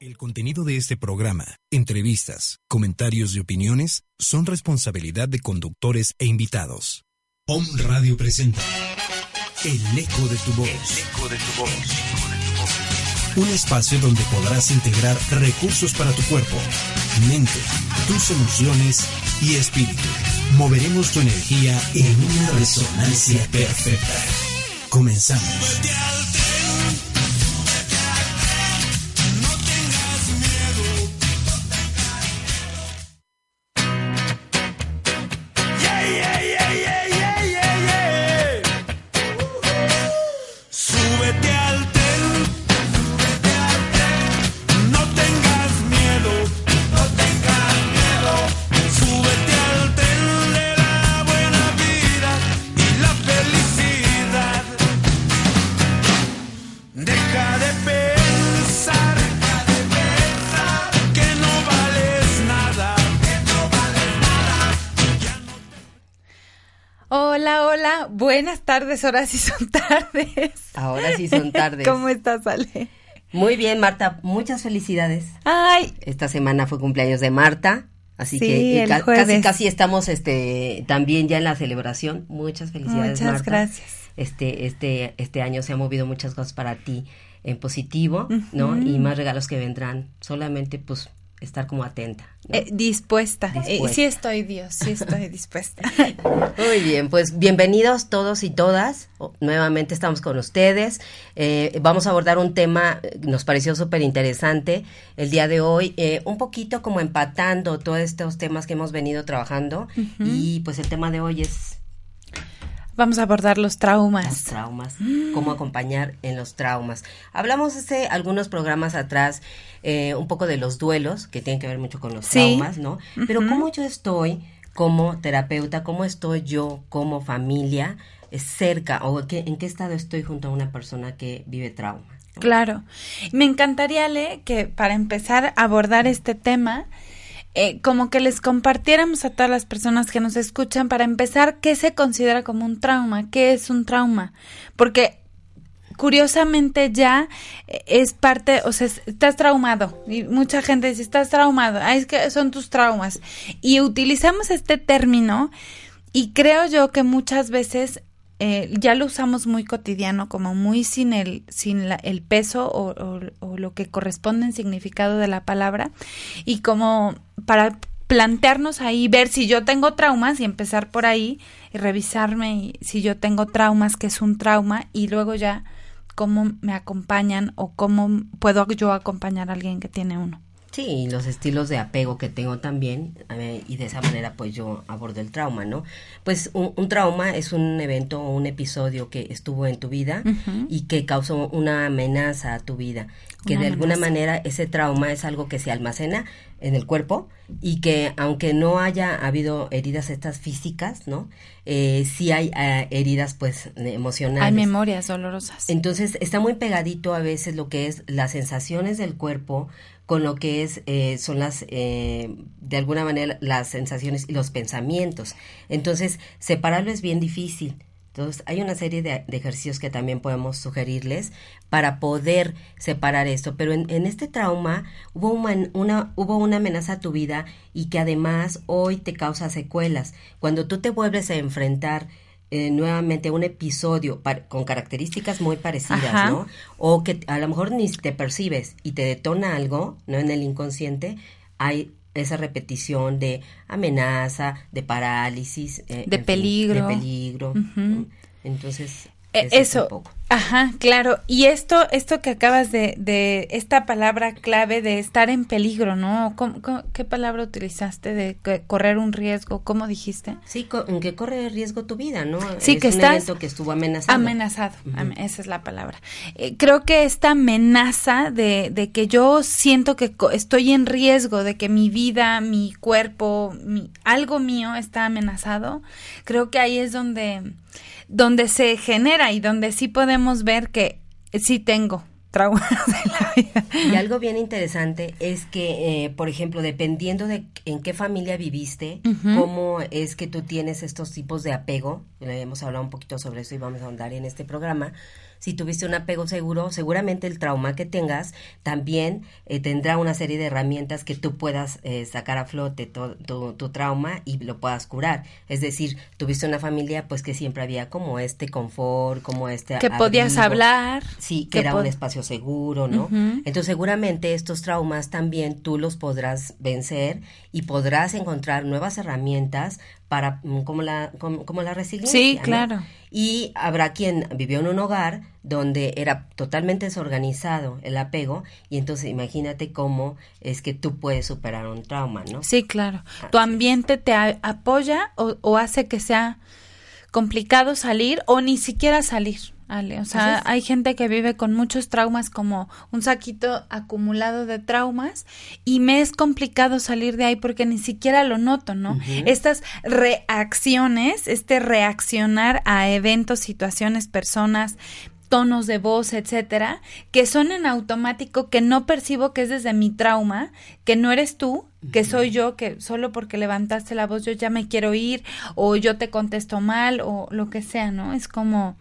El contenido de este programa, entrevistas, comentarios y opiniones son responsabilidad de conductores e invitados. POM Radio presenta El eco de tu voz. El eco de tu voz. Un espacio donde podrás integrar recursos para tu cuerpo, mente, tus emociones y espíritu. Moveremos tu energía en una resonancia perfecta. Comenzamos. Hola, hola, buenas tardes, ahora sí son tardes. Ahora sí son tardes. ¿Cómo estás, Ale? Muy bien, Marta, muchas felicidades. Ay, Esta semana fue cumpleaños de Marta, así Sí, que el ca- jueves. casi casi estamos este también ya en la celebración. Muchas felicidades, muchas Marta. gracias. Este este este año se han movido muchas cosas para ti en positivo, ¿no? Y más regalos que vendrán. Solamente pues estar como atenta. ¿no? Eh, dispuesta. Eh, Dispuesta. sí estoy, Dios, sí estoy dispuesta. Muy bien, pues bienvenidos todos y todas. Nuevamente estamos con ustedes. Eh, vamos a abordar un tema, eh, nos pareció súper interesante el día de hoy, eh, un poquito como empatando todos estos temas que hemos venido trabajando. Y pues el tema de hoy es Vamos a abordar los los traumas. traumas, cómo acompañar en los traumas. Hablamos hace algunos programas atrás eh, un poco de los duelos, que tienen que ver mucho con los Sí. traumas, ¿no? Pero cómo yo estoy como terapeuta, cómo estoy yo como familia eh, cerca o qué- en qué estado estoy junto a una persona que vive trauma. Claro. Me encantaría, Ale, que para empezar a abordar este tema, eh, como que les compartiéramos a todas las personas que nos escuchan para empezar qué se considera como un trauma, qué es un trauma, porque curiosamente ya eh, es parte, o sea, es- estás traumado y mucha gente dice, estás traumado, ah, es que son tus traumas. Y utilizamos este término y creo yo que muchas veces eh, ya lo usamos muy cotidiano, como muy sin el, sin la- el peso o, lo que corresponde en significado de la palabra, y como para plantearnos ahí, ver si yo tengo traumas y empezar por ahí y revisarme y si yo tengo traumas, que es un trauma, y luego ya cómo me acompañan o cómo puedo yo acompañar a alguien que tiene uno. Sí, y los estilos de apego que tengo también, eh, y de esa manera pues yo abordo el trauma, ¿no? Pues un, un trauma es un evento o un episodio que estuvo en tu vida y que causó una amenaza a tu vida, que Una de alguna manera ese trauma es algo que se almacena en el cuerpo y que aunque no haya habido heridas estas físicas, ¿no? Eh, sí hay eh, heridas pues emocionales. Hay memorias dolorosas. Entonces está muy pegadito a veces lo que es las sensaciones del cuerpo con lo que es eh, son las eh, de alguna manera las sensaciones y los pensamientos. Entonces separarlo es bien difícil. Entonces hay una serie de, de ejercicios que también podemos sugerirles para poder separar esto. Pero en, en este trauma hubo una, una hubo una amenaza a tu vida y que además hoy te causa secuelas. Cuando tú te vuelves a enfrentar eh, nuevamente un episodio con características muy parecidas, Ajá. ¿no? O que a lo mejor ni te percibes y te detona algo, ¿no? En el inconsciente hay esa repetición de amenaza, de parálisis, eh, De fin, peligro. de peligro. Entonces, eso, un poco. ajá, claro. Y esto, esto que acabas de, de esta palabra clave de estar en peligro, ¿no? ¿Cómo- cómo- ¿Qué palabra utilizaste de correr un riesgo? ¿Cómo dijiste? Sí, co- que corre riesgo tu vida, ¿no? Sí, es que un estás evento que estuvo amenazado. Amenazado, am- esa es la palabra. Eh, creo que esta amenaza de, de que yo siento que co- estoy en riesgo, de que mi vida, mi cuerpo, mi, algo mío está amenazado, creo que ahí es donde, donde se genera y donde sí podemos ver que sí tengo traumas en la vida. Y algo bien interesante es que, eh, por ejemplo, dependiendo de en qué familia viviste, cómo es que tú tienes estos tipos de apego, hemos hablado un poquito sobre eso y vamos a ahondar en este programa. Si tuviste un apego seguro, seguramente el trauma que tengas también eh, tendrá una serie de herramientas que tú puedas eh, sacar a flote tu, tu trauma y lo puedas curar. Es decir, tuviste una familia pues que siempre había como este confort, como este Que podías hablar. Sí, que, que era un espacio seguro, ¿no? Entonces seguramente estos traumas también tú los podrás vencer y podrás encontrar nuevas herramientas para mm, como la como, como la resiliencia. Sí, ¿no? claro. Y habrá quien vivió en un hogar donde era totalmente desorganizado el apego y entonces imagínate cómo es que tú puedes superar un trauma, ¿no? Sí, claro. ¿Tu ambiente te a- apoya o, o hace que sea complicado salir o ni siquiera salir? Ale? O sea, hay gente que vive con muchos traumas como un saquito acumulado de traumas y me es complicado salir de ahí porque ni siquiera lo noto, ¿no? Estas reacciones, este reaccionar a eventos, situaciones, personas, tonos de voz, etcétera, que son en automático, que no percibo que es desde mi trauma, que no eres tú, que soy yo, que solo porque levantaste la voz yo ya me quiero ir, o yo te contesto mal, o lo que sea, ¿no? Es como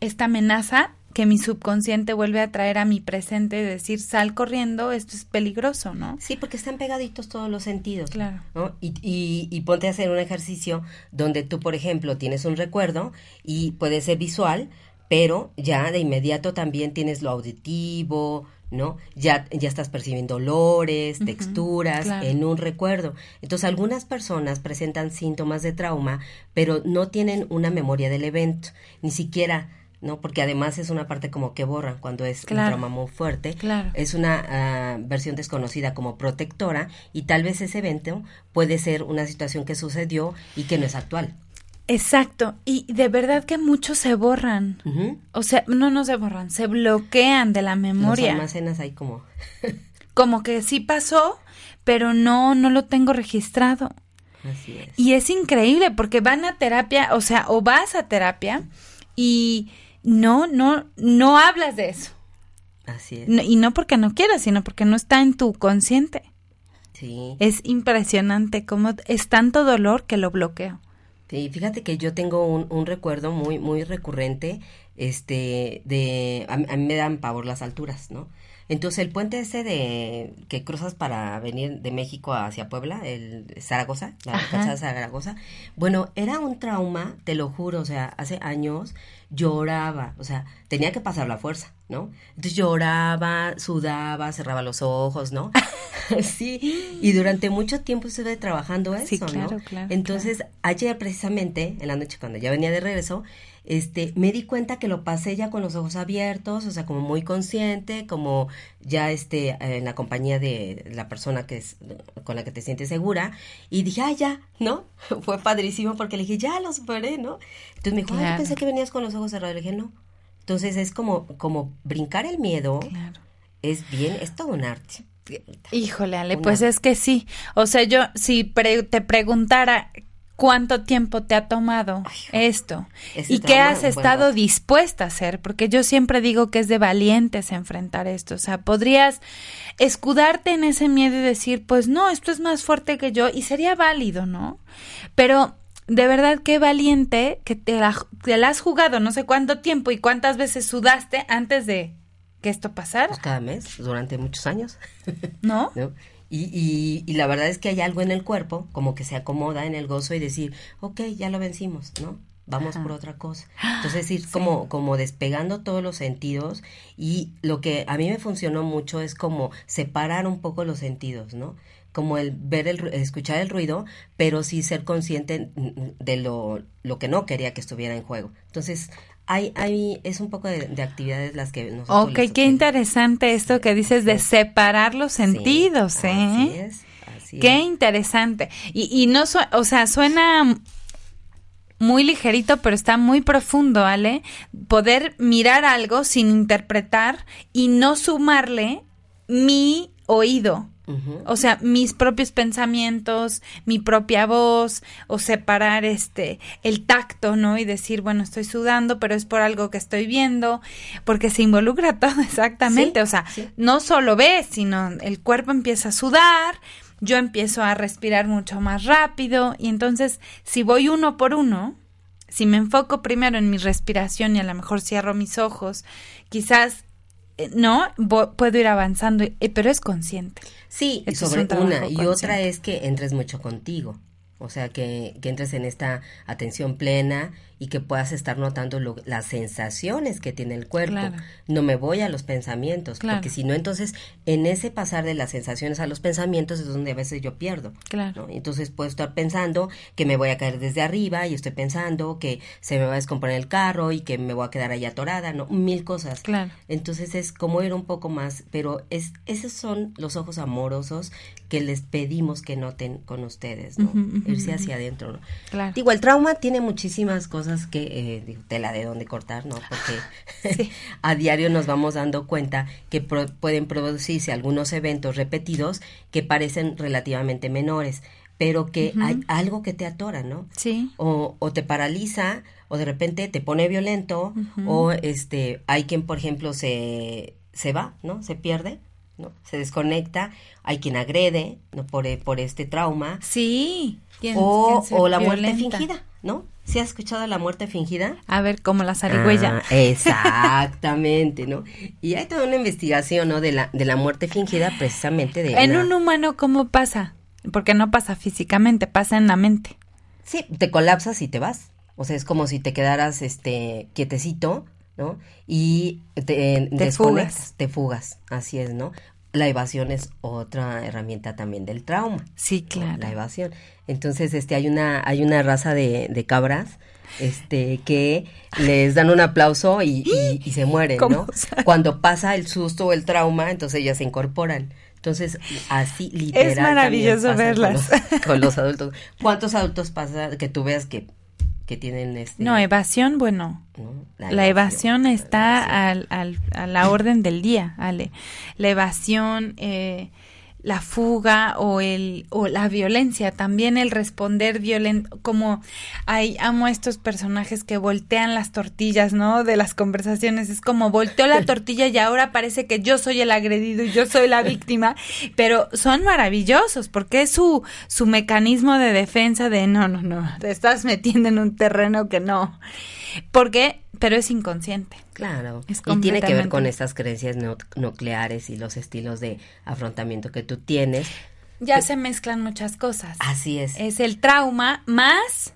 esta amenaza que mi subconsciente vuelve a traer a mi presente de decir, sal corriendo, esto es peligroso, ¿no? Sí, porque están pegaditos todos los sentidos. Claro. ¿no? Y, y, y ponte a hacer un ejercicio donde tú, por ejemplo, tienes un recuerdo y puede ser visual, pero ya de inmediato también tienes lo auditivo, ¿no? Ya, ya estás percibiendo olores, texturas claro. en un recuerdo. Entonces, algunas personas presentan síntomas de trauma, pero no tienen una memoria del evento, ni siquiera, ¿no? Porque además es una parte como que borran cuando es Claro. un trauma muy fuerte. Claro. Es una ah, versión desconocida como protectora y tal vez ese evento puede ser una situación que sucedió y que no es actual. Exacto, y de verdad que muchos se borran. O sea, no, no se borran, se bloquean de la Los memoria. almacenas ahí como... como que sí pasó, pero no, no lo tengo registrado. Así es. Y es increíble porque van a terapia, o sea, o vas a terapia y no, no, no hablas de eso. Así es. No- y no porque no quieras, sino porque no está en tu consciente. Sí. Es impresionante cómo es tanto dolor que lo bloqueo. Sí, fíjate que yo tengo un, un recuerdo muy, muy recurrente, este, de, a, a mí me dan pavor las alturas, ¿no? Entonces el puente ese de, que cruzas para venir de México hacia Puebla, el Zaragoza, la calzada Zaragoza, bueno, era un trauma, te lo juro, o sea, hace años lloraba, o sea, tenía que pasar la fuerza, ¿no? Entonces lloraba, sudaba, cerraba los ojos, ¿no? sí, y durante mucho tiempo estuve trabajando eso, Sí, claro, ¿no? claro, Entonces, ayer precisamente, en la noche cuando ya venía de regreso, este, me di cuenta que lo pasé ya con los ojos abiertos, o sea, como muy consciente, como ya este, en la compañía de la persona que es, con la que te sientes segura, y dije, ah, ya, ¿no? Fue padrísimo porque le dije, ya lo superé, ¿no? Entonces me dijo, ah, Claro. pensé que venías con los ojos cerrados, le dije, no. Entonces es como, como brincar el miedo, Claro. es bien, es todo un arte. Híjole, Ale, Una- pues es que sí. O sea, yo si pre- te preguntara cuánto tiempo te ha tomado esto y qué has estado dispuesta a hacer, porque yo siempre digo que es de valientes enfrentar esto. O sea, podrías escudarte en ese miedo y decir, pues no, esto es más fuerte que yo y sería válido, ¿no? Pero de verdad qué valiente que te la, te la has jugado no sé cuánto tiempo y cuántas veces sudaste antes de que esto pasara, Pues cada mes, durante muchos años. ¿no? ¿no? Y, y, y la verdad es que hay algo en el cuerpo, como que se acomoda en el gozo y decir, ok, ya lo vencimos, ¿no? Vamos por otra cosa. Entonces ir como, como despegando todos los sentidos y lo que a mí me funcionó mucho es como separar un poco los sentidos, ¿no? Como el ver el, escuchar el ruido, pero sí ser consciente mm, de lo, lo que no quería que estuviera en juego. Entonces, hay, hay, es un poco de, de actividades las que nosotros... Ok, qué interesante esto que dices de separar los Sí, sentidos, Así ¿eh? es, así Qué es. interesante. Y, y no, su- o sea, suena muy ligerito, pero está muy profundo, ¿vale? Poder mirar algo sin interpretar y no sumarle mi oído. O sea, mis propios pensamientos, mi propia voz, o separar este el tacto, ¿no? Y decir, bueno, estoy sudando, pero es por algo que estoy viendo, porque se involucra todo exactamente. Sí, o sea, sí. no solo ves, sino el cuerpo empieza a sudar, yo empiezo a respirar mucho más rápido, y entonces, si voy uno por uno, si me enfoco primero en mi respiración y a lo mejor cierro mis ojos, quizás no, Vo- puedo ir avanzando, eh, pero es consciente. Sí, y Esto es sobre un trabajo una. Y otra es que entres mucho contigo. O sea, que, que entres en esta atención plena y que puedas estar notando lo- las sensaciones que tiene el cuerpo. Claro. No me voy a los pensamientos, Claro. porque si no, entonces en ese pasar de las sensaciones a los pensamientos es donde a veces yo pierdo. Claro. ¿no? Entonces puedo estar pensando que me voy a caer desde arriba y estoy pensando que se me va a descomponer el carro y que me voy a quedar ahí atorada, ¿no? Mil cosas. Claro. Entonces es como ir un poco más, pero es esos son los ojos amorosos que les pedimos que noten con ustedes, ¿no? Ujú, ujú, Irse hacia adentro, ¿no? Claro. Digo, el trauma tiene muchísimas cosas que, eh, digo, tela de dónde cortar, ¿no? Porque a diario nos vamos dando cuenta que pro- pueden producirse algunos eventos repetidos que parecen relativamente menores, pero que hay algo que te atora, ¿no? Sí. o, o te paraliza o de repente te pone violento o este hay quien por ejemplo se se va no se pierde no se desconecta hay quien agrede no por, e- por este trauma Sí. ¿Quién- o, quién o la muerte fingida no ¿Sí has escuchado la muerte fingida A ver, como la zarigüeya. Ah, exactamente no y hay toda una investigación no de la de la muerte fingida precisamente de en una- un humano, ¿cómo pasa? Porque no pasa físicamente, pasa en la mente. Sí, te colapsas y te vas. O sea, es como si te quedaras este quietecito, ¿no? Y te, desconectas, fugas. te fugas, así es, ¿no? La evasión es otra herramienta también del trauma. Sí, claro. La evasión. Entonces, este, hay una, hay una raza de, de cabras, este, que les dan un aplauso y, y- y se mueren, ¿Cómo ¿no? sabe? Cuando pasa el susto o el trauma, entonces ellas se incorporan. Entonces, así literal. también maravilloso pasa con verlas. los- Con los, adultos. ¿Cuántos adultos pasa que tú veas que, que tienen este? No, evasión, bueno. ¿no? La evasión está evasión. al, al- a la orden del día, Ale. La evasión, eh, la fuga o el o la violencia, también el responder violento, como hay amo a estos personajes que voltean las tortillas, ¿no? De las conversaciones, es como volteó la tortilla y ahora parece que yo soy el agredido y yo soy la víctima, pero son maravillosos porque es su su mecanismo de defensa de no, no, no, te estás metiendo en un terreno que no. Porque pero es inconsciente. Claro, Es y tiene que ver con estas creencias nu- nucleares y los estilos de afrontamiento que tú tienes. Ya se mezclan muchas cosas. Así es. Es el trauma más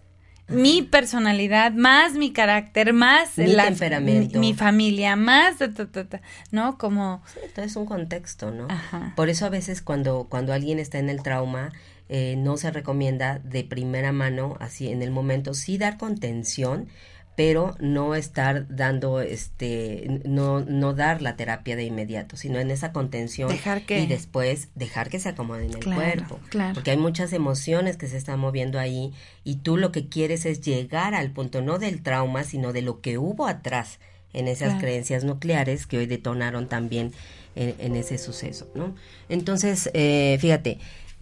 mi personalidad, más mi carácter, más Mi temperamento. mi, mi familia, más ta, ta, ta, ta, ¿no? Como Sí, Entonces es un contexto, ¿no? Ajá. Por eso a veces cuando, cuando alguien está en el trauma, eh, no se recomienda de primera mano, así en el momento, sí dar contención, pero no estar dando, este, no, no dar la terapia de inmediato, sino en esa contención Dejar que- y después dejar que se acomode en el cuerpo. claro. Porque hay muchas emociones que se están moviendo ahí y tú lo que quieres es llegar al punto no del trauma, sino de lo que hubo atrás en esas Claro. creencias nucleares que hoy detonaron también en, en ese suceso, ¿no? Entonces, eh, fíjate,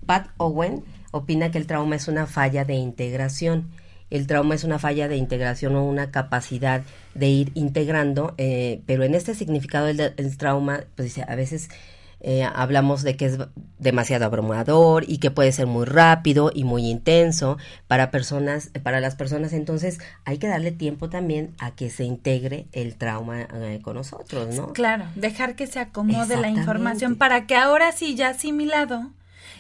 Pat Owen opina que el trauma es una falla de integración. El trauma es una falla de integración o una capacidad de ir integrando, eh, pero en este significado del, del trauma, pues dice, a veces eh, hablamos de que es demasiado abrumador y que puede ser muy rápido y muy intenso para personas, para las personas. Entonces hay que darle tiempo también a que se integre el trauma eh, con nosotros, ¿no? Claro, dejar que se acomode la información para que ahora sí, ya asimilado,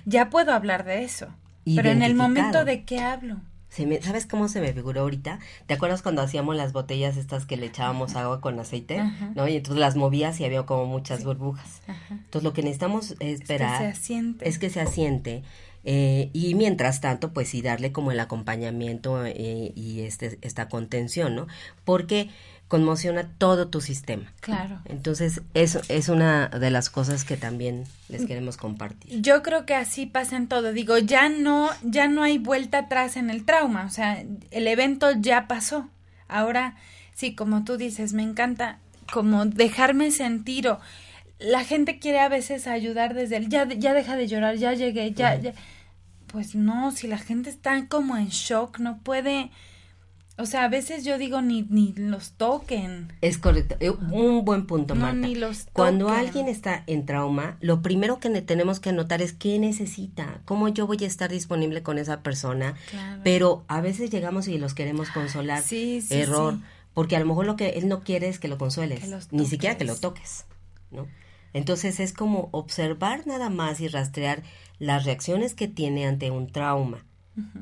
ya puedo hablar de eso. Pero en el momento de qué hablo. Se me- ¿Sabes cómo se me figuró ahorita? ¿Te acuerdas cuando hacíamos las botellas estas que le echábamos agua con aceite? Ajá. ¿No? Y entonces las movías y había como muchas burbujas. Ajá. Entonces lo que necesitamos esperar se asiente. es que se asiente eh, y mientras tanto pues sí darle como el acompañamiento eh, y este esta contención, ¿no? Porque conmociona todo tu sistema. Claro. Entonces, eso es una de las cosas que también les queremos compartir. Yo creo que así pasa en todo. Digo, ya no, ya no hay vuelta atrás en el trauma. O sea, el evento ya pasó. Ahora, sí, como tú dices, me encanta como dejarme sentir o la gente quiere a veces ayudar desde el ya, ya deja de llorar, ya llegué, ya, ya. Pues no, si la gente está como en shock, no puede. O sea, a veces yo digo ni, ni los toquen. Es correcto. Eh, Un buen punto, No, Marta. ni los Cuando toquen. alguien está en trauma, lo primero que ne- tenemos que notar es qué necesita, cómo yo voy a estar disponible con esa persona. Claro. Pero a veces llegamos y los queremos consolar. Sí, sí, Error. sí. Porque a lo mejor lo que él no quiere es que lo consueles, Que ni siquiera que lo toques. toques, ¿no? Entonces es como observar nada más y rastrear las reacciones que tiene ante un trauma.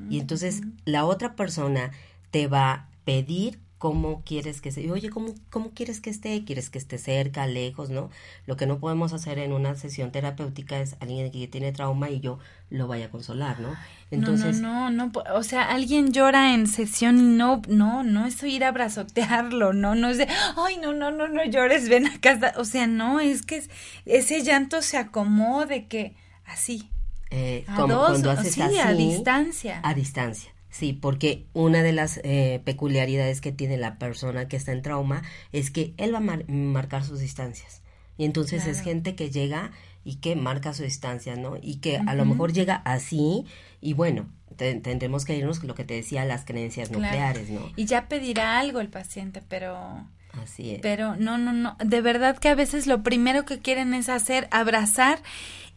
y entonces la otra persona te va a pedir cómo quieres que se, oye, ¿cómo, ¿cómo quieres que esté? ¿Quieres que esté cerca, lejos, no? Lo que no podemos hacer en una sesión terapéutica es alguien que tiene trauma y yo lo vaya a consolar, ¿no? Entonces, no, no, no, o sea, alguien llora en sesión y no, no, no es ir a abrazotearlo, no, no es de, ay, no, no, no, no llores, ven acá, está-". o sea, no, es que es- ese llanto se acomode, que así, eh, a como dos, cuando haces sí, así, a distancia. A distancia, sí, porque una de las eh, peculiaridades que tiene la persona que está en trauma es que él va a mar- marcar sus distancias. Y entonces es gente que llega y que marca su distancia, ¿no? Y que a lo mejor llega así y bueno, te- tendremos que irnos lo que te decía, las creencias Claro. nucleares, ¿no? Y ya pedirá algo el paciente, pero... Así es. Pero no, no, no. De verdad que a veces lo primero que quieren es hacer, abrazar,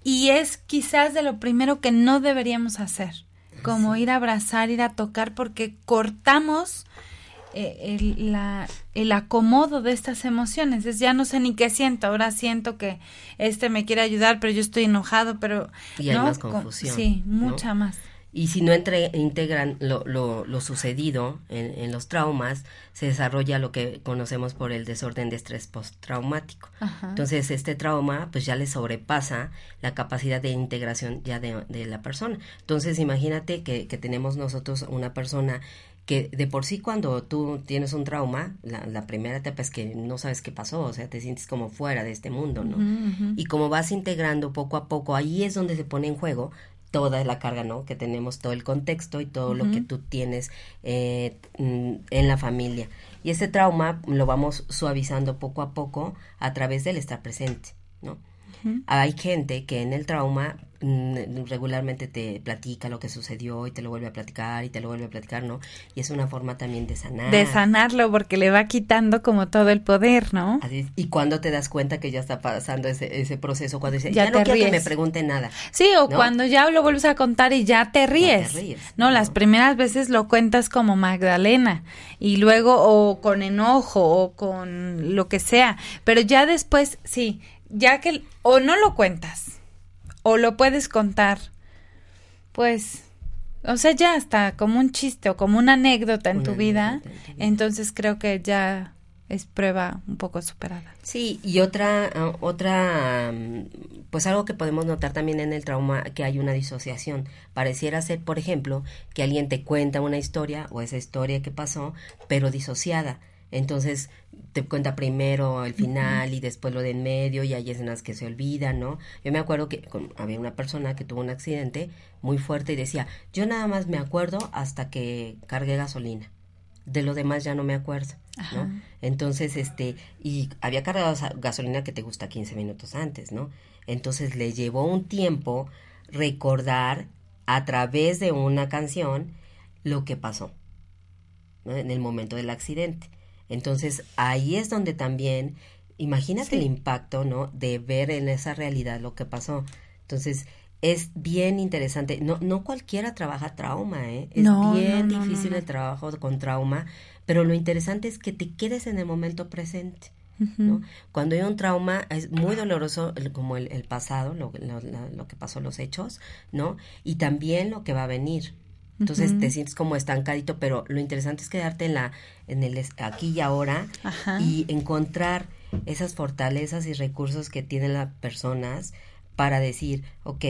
y es quizás de lo primero que no deberíamos hacer. Como ir a abrazar, ir a tocar, porque cortamos eh, el, la, el acomodo de estas emociones. Es ya no sé ni qué siento. Ahora siento que este me quiere ayudar, pero yo estoy enojado, pero. Y hay ¿no? más Con- confusión, sí, ¿no? mucha más. Y si no entre- integran lo, lo, lo sucedido en, en los traumas, se desarrolla lo que conocemos por el desorden de estrés postraumático. Ajá. Entonces, este trauma pues ya le sobrepasa la capacidad de integración ya de, de la persona. Entonces, imagínate que, que tenemos nosotros una persona que de por sí cuando tú tienes un trauma, la, la primera etapa es que no sabes qué pasó, o sea, te sientes como fuera de este mundo, ¿no? Y como vas integrando poco a poco, ahí es donde se pone en juego toda la carga, ¿no? Que tenemos todo el contexto y todo lo que tú tienes eh, mm, en la familia. Y ese trauma lo vamos suavizando poco a poco a través del estar presente, ¿no? Hay gente que en el trauma regularmente te platica lo que sucedió y te lo vuelve a platicar y te lo vuelve a platicar, ¿no? Y es una forma también de sanar. De sanarlo, porque le va quitando como todo el poder, ¿no? Así es. Y cuando te das cuenta que ya está pasando ese, ese proceso, cuando dices, Ya ya, no te quiero que me ríes. pregunte nada. Sí, o ¿no? cuando ya lo vuelves a contar y ya te ríes. ríes, no, ¿no? las primeras veces lo cuentas como Magdalena y luego o con enojo o con lo que sea, pero ya después sí, ya que o no lo cuentas o lo puedes contar, pues o sea, ya está como un chiste o como una anécdota en Una tu vida, anécdota en tu vida. entonces creo que ya es prueba un poco superada. Sí, y otra, ah, otra, mm, pues algo que podemos notar también en el trauma, que hay una disociación. Pareciera ser, por ejemplo, que alguien te cuenta una historia o esa historia que pasó, pero disociada. Entonces te cuenta primero el final y después lo de en medio y hay escenas que se olvidan, ¿no? Yo me acuerdo que con- había una persona que tuvo un accidente muy fuerte y decía, yo nada más me acuerdo hasta que cargué gasolina. De lo demás ya no me acuerdo, Ajá. ¿no? Entonces, este, y había cargado gasolina que te gusta 15 minutos antes, ¿no? Entonces le llevó un tiempo recordar a través de una canción lo que pasó ¿no? en el momento del accidente. Entonces ahí es donde también, imagínate Sí. el impacto, ¿no? De ver en esa realidad lo que pasó. Entonces es bien interesante. No, no cualquiera trabaja trauma, ¿eh? Es No, bien no, no, difícil el trabajo con trauma, pero lo interesante es que te quedes en el momento presente. ¿no? Cuando hay un trauma es muy doloroso el- como el, el pasado, lo, lo- lo que pasó, los hechos, ¿no? Y también lo que va a venir. Entonces te sientes como estancadito, pero lo interesante es quedarte en la, en el aquí y ahora Ajá. y encontrar esas fortalezas y recursos que tienen las personas para decir, ok,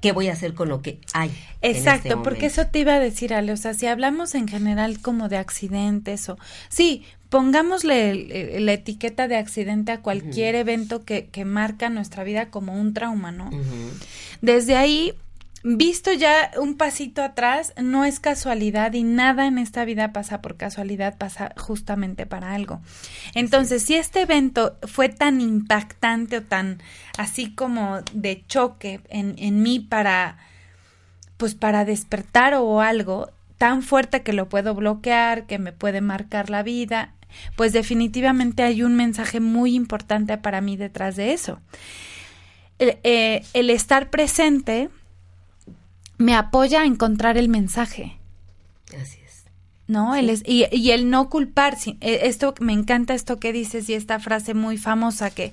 ¿Qué voy a hacer con lo que hay? en Exacto, este porque eso te iba a decir, Ale, o sea, si hablamos en general como de accidentes o... Sí, pongámosle la etiqueta de accidente a cualquier evento que, que marca nuestra vida como un trauma, ¿no? Ujú. Desde ahí, visto ya un pasito atrás, no es casualidad y nada en esta vida pasa por casualidad, pasa justamente para algo. Entonces, si este evento fue tan impactante o tan así como de choque en, en mí para, pues para despertar o algo tan fuerte que lo puedo bloquear, que me puede marcar la vida, pues definitivamente hay un mensaje muy importante para mí detrás de eso. El, eh, el estar presente me apoya a encontrar el mensaje. Así es. ¿no? El es- y, y el no culpar, eh, esto me encanta esto que dices y esta frase muy famosa que,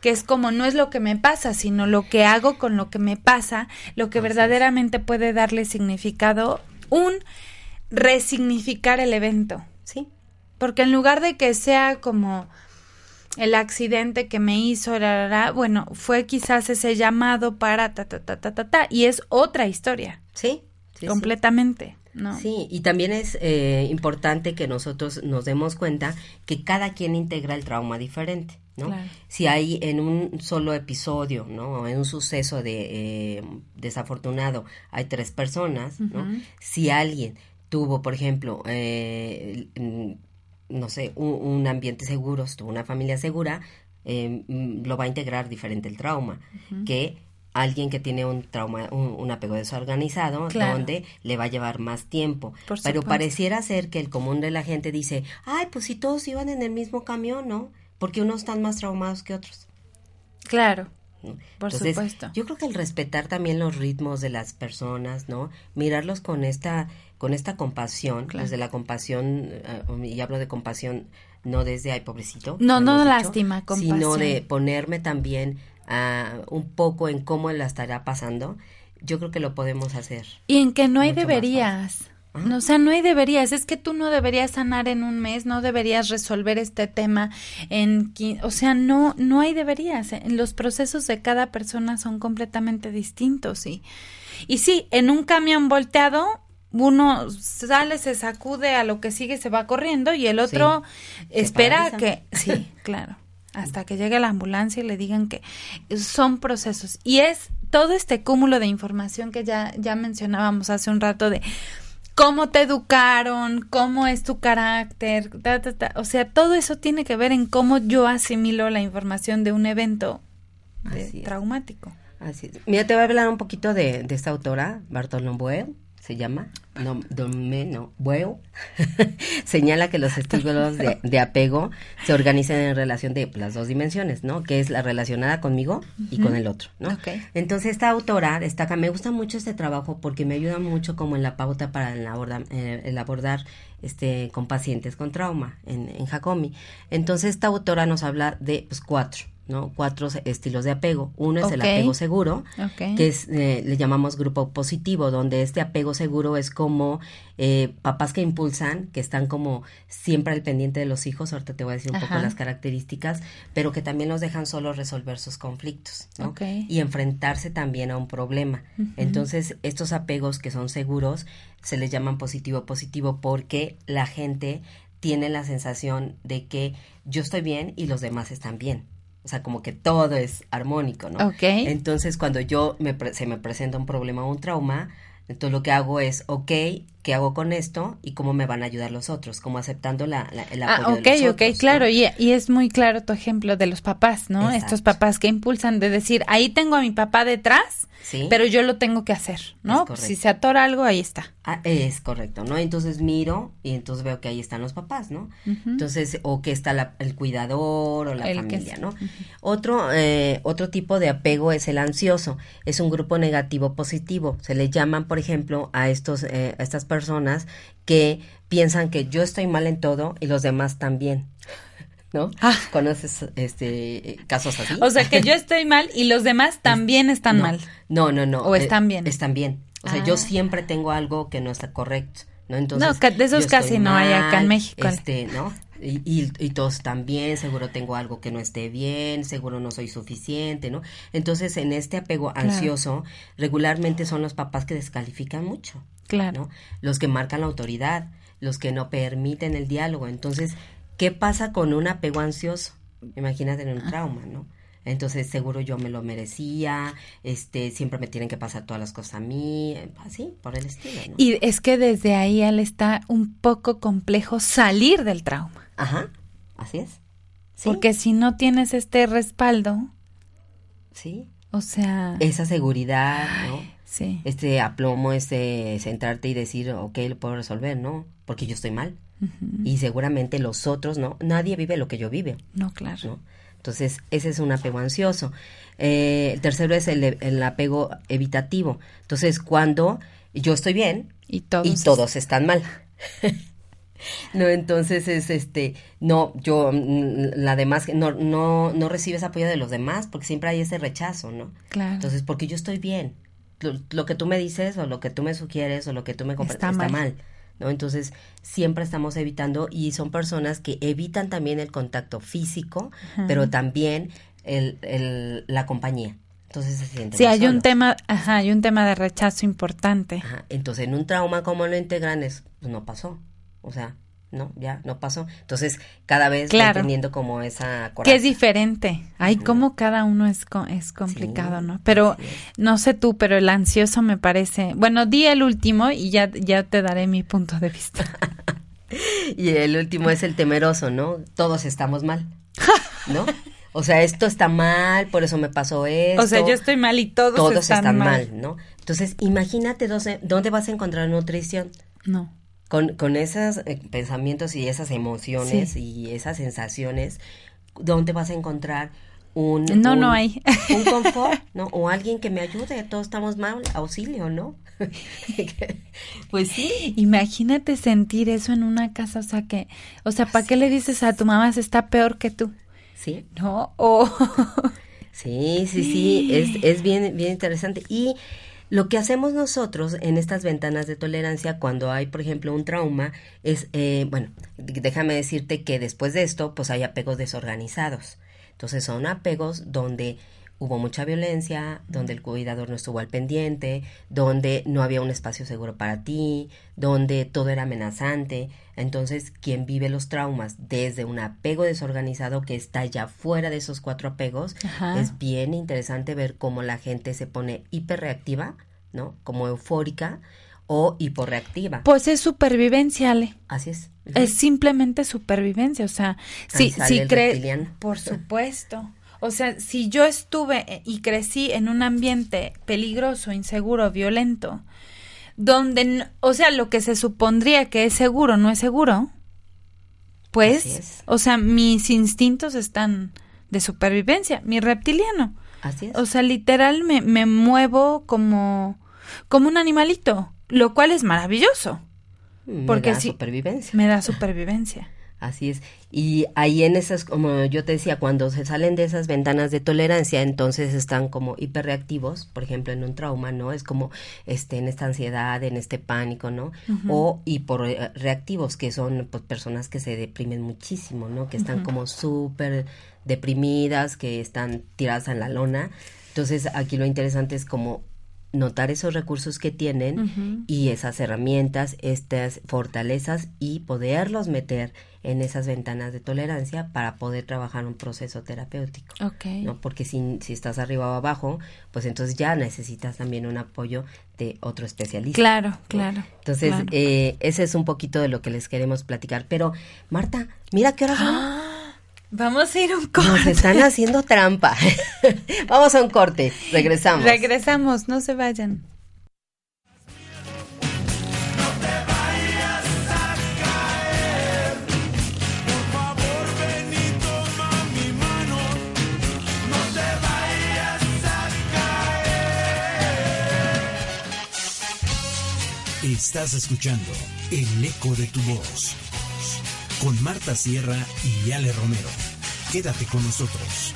que es como no es lo que me pasa, sino lo que hago con lo que me pasa, lo que Así es. verdaderamente puede darle significado, un resignificar el evento. Sí. Porque en lugar de que sea como el accidente que me hizo, bueno, fue quizás ese llamado para ta, ta, ta, ta, ta, ta, y es otra historia, Sí. sí, sí. completamente, ¿no? Sí, y también es eh, importante que nosotros nos demos cuenta que cada quien integra el trauma diferente, ¿no? Claro. Si hay en un solo episodio, ¿no? O en un suceso de eh, desafortunado, hay tres personas, ¿no? Si alguien tuvo, por ejemplo, eh, no sé, un, un ambiente seguro, una familia segura, eh, mm, lo va a integrar diferente el trauma que alguien que tiene un trauma, un, un apego desorganizado, Claro. donde le va a llevar más tiempo. Por Pero supuesto. pareciera ser que el común de la gente dice, ay, pues si todos iban en el mismo camión, ¿no? Porque unos están más traumados que otros. Claro, ¿no? por Entonces, supuesto. Yo creo que el respetar también los ritmos de las personas, ¿no? Mirarlos con esta, con esta compasión, Claro. desde la compasión, eh, y hablo de compasión no desde ay pobrecito, No, no hemos lástima, sino compasión. de ponerme también ah, un poco en cómo la estará pasando. Yo creo que lo podemos hacer. Y en que no hay deberías. No, o sea, no hay deberías. Es que tú no deberías sanar en un mes, no deberías resolver este tema en... O sea, no, no hay deberías. Eh, Los procesos de cada persona son completamente distintos. Y, y sí, en un camión volteado, uno sale, se sacude a lo que sigue, se va corriendo y el otro espera paraliza. que... Sí, claro. Hasta que llegue la ambulancia y le digan que son procesos. Y es todo este cúmulo de información que ya, ya mencionábamos hace un rato de cómo te educaron, cómo es tu carácter, ta, ta, ta. o sea, todo eso tiene que ver en cómo yo asimilo la información de un evento de- Así es. traumático. Así es. Mira, te voy a hablar un poquito de, de esta autora, Bartolomé se llama, no, Domé, no, Bueu, señala que los estilos de, de apego se organizan en relación de las dos dimensiones, ¿no? Que es la relacionada conmigo y con el otro, ¿no? Entonces esta autora destaca, me gusta mucho este trabajo porque me ayuda mucho como en la pauta para el abordar, eh, el abordar este con pacientes con trauma en, en Jacomi. Entonces esta autora nos habla de pues, cuatro, ¿no? Cuatro estilos de apego. Uno es el apego seguro, que es, eh, le llamamos grupo positivo, donde este apego seguro es como eh, papás que impulsan, que están como siempre al pendiente de los hijos, ahorita te voy a decir un poco las características, pero que también los dejan solo resolver sus conflictos, ¿no? Ok. Y enfrentarse también a un problema. Entonces, estos apegos que son seguros se les llaman positivo positivo porque la gente tiene la sensación de que yo estoy bien y los demás están bien. O sea, como que todo es armónico, ¿no? Ok. Entonces, cuando yo me se me presenta un problema o un trauma, entonces lo que hago es, ok, ¿qué hago con esto? Y cómo me van a ayudar los otros, como aceptando la, la- el apoyo Ah, de ok, los ok, otros, claro, ¿no? y, y es muy claro tu ejemplo de los papás, ¿no? Exacto. Estos papás que impulsan de decir, ahí tengo a mi papá detrás, Sí. pero yo lo tengo que hacer, ¿no? Si se atora algo, ahí está. Ah, es correcto, ¿no? Entonces miro y entonces veo que ahí están los papás, ¿no? Entonces, o que está la- el cuidador o la El familia. ¿no? Otro, eh, otro tipo de apego es el ansioso, es un grupo negativo positivo. Se le llaman, por ejemplo, a estos, eh, a estas personas que piensan que yo estoy mal en todo y los demás también. ¿No? Ah. ¿Conoces este eh, casos así? O sea que yo estoy mal y los demás también están no, mal. No, no, no. ¿O están bien? Están bien. O sea, Ah. yo siempre tengo algo que no está correcto, ¿no? Entonces, No, de esos casi no hay acá en México. Este, ¿no? Y, y- y todos bien, seguro tengo algo que no esté bien, seguro no soy suficiente, ¿no? Entonces, en este apego ansioso, regularmente son los papás que descalifican mucho, Claro. ¿no? Los que marcan la autoridad, los que no permiten el diálogo. Entonces, ¿qué pasa con un apego ansioso? Imagínate en un trauma, ¿no? Entonces, seguro yo me lo merecía, este, siempre me tienen que pasar todas las cosas a mí, así, por el estilo, ¿no? Y es que desde ahí él está un poco complejo salir del trauma. Ajá, así es. Sí, Porque si no tienes este respaldo, sí. o sea, Esa seguridad, ¿no? sí. Este aplomo, este centrarte y decir, ok, lo puedo resolver, ¿no? Porque yo estoy mal. Y seguramente los otros, ¿no? Nadie vive lo que yo vive, No, claro. ¿no? Entonces, ese es un apego ansioso. Eh, el tercero es el, el apego evitativo. Entonces, cuando yo estoy bien, Y todos. y todos están mal. no, entonces es este, no, yo, mm, la demás, no, no, no recibes apoyo de los demás porque siempre hay ese rechazo, ¿no? Claro. Entonces, porque yo estoy bien. Lo, lo que tú me dices o lo que tú me sugieres o lo que tú me compartes Está está, mal. mal. ¿No? Entonces, siempre estamos evitando y son personas que evitan también el contacto físico, pero también el, el, la compañía. Entonces se sienten sí, hay un solos. tema, ajá, hay un tema de rechazo importante. Ajá, Entonces, en un trauma, como lo integran? Es, pues no pasó. O sea, no, ya, no pasó. Entonces, cada vez Claro. teniendo como esa Que coraza. es diferente. Ay, como cada uno es, co- es complicado, ¿no? Pero no sé tú, pero el ansioso me parece. Bueno, di el último y ya, ya te daré mi punto de vista. Y el último es el temeroso, ¿no? Todos estamos mal, ¿no? O sea, esto está mal, por eso me pasó esto. o sea, yo estoy mal y todos, Todos están, están, mal. mal. ¿no? Entonces, imagínate dónde, dónde vas a encontrar nutrición. No. Con, con esos eh, pensamientos y esas emociones Sí. y esas sensaciones, ¿dónde vas a encontrar un... No, un- no hay. Un confort, ¿no? O alguien que me ayude, todos estamos mal, auxilio, ¿no? pues sí. Imagínate sentir eso en una casa, o sea que, o sea, ¿para qué le dices a tu mamá se está peor que tú? Sí, ¿No? O sí, sí, sí, es, es bien, bien interesante. Y lo que hacemos nosotros en estas ventanas de tolerancia cuando hay, por ejemplo, un trauma, es, eh, bueno, déjame decirte que después de esto, pues hay apegos desorganizados. Entonces son apegos donde hubo mucha violencia, donde el cuidador no estuvo al pendiente, donde no había un espacio seguro para ti, donde todo era amenazante. Entonces, quien vive los traumas desde un apego desorganizado que está ya fuera de esos cuatro apegos, Ajá. es bien interesante ver cómo la gente se pone hiperreactiva, ¿no? Como eufórica o hiporreactiva. pues es supervivencia, Ale. Así es. Es simplemente supervivencia, o sea, Ahí si, si crees, por supuesto, o sea, si yo estuve eh, y crecí en un ambiente peligroso, inseguro, violento, donde, o sea, lo que se supondría que es seguro no es seguro, pues, o sea, mis instintos están de supervivencia, mi reptiliano, Así es. o sea, literal me, me muevo como, como un animalito, lo cual es maravilloso, Me porque da sí- supervivencia. me da supervivencia. Así es. Y ahí en esas, como yo te decía, cuando se salen de esas ventanas de tolerancia, entonces están como hiperreactivos, por ejemplo, en un trauma, ¿no? Es como este, en esta ansiedad, en este pánico, ¿no? O hiporreactivos, que son pues, personas que se deprimen muchísimo, ¿no? Que están como súper deprimidas, que están tiradas en la lona. Entonces, aquí lo interesante es como notar esos recursos que tienen y esas herramientas, estas fortalezas y poderlos meter en esas ventanas de tolerancia para poder trabajar un proceso terapéutico. Porque si, si estás arriba o abajo, pues entonces ya necesitas también un apoyo de otro especialista. Claro, claro. Entonces, claro. eh, ese es un poquito de lo que les queremos platicar. Pero, Marta, mira qué hora son. Vamos a ir a un Nos corte. están haciendo trampa. Vamos a un corte. Regresamos. Regresamos, no se vayan. Por favor, ven y toma mi mano. No te vayas a caer. Estás escuchando El eco de tu voz con Marta Sierra y Ale Romero. Quédate con nosotros.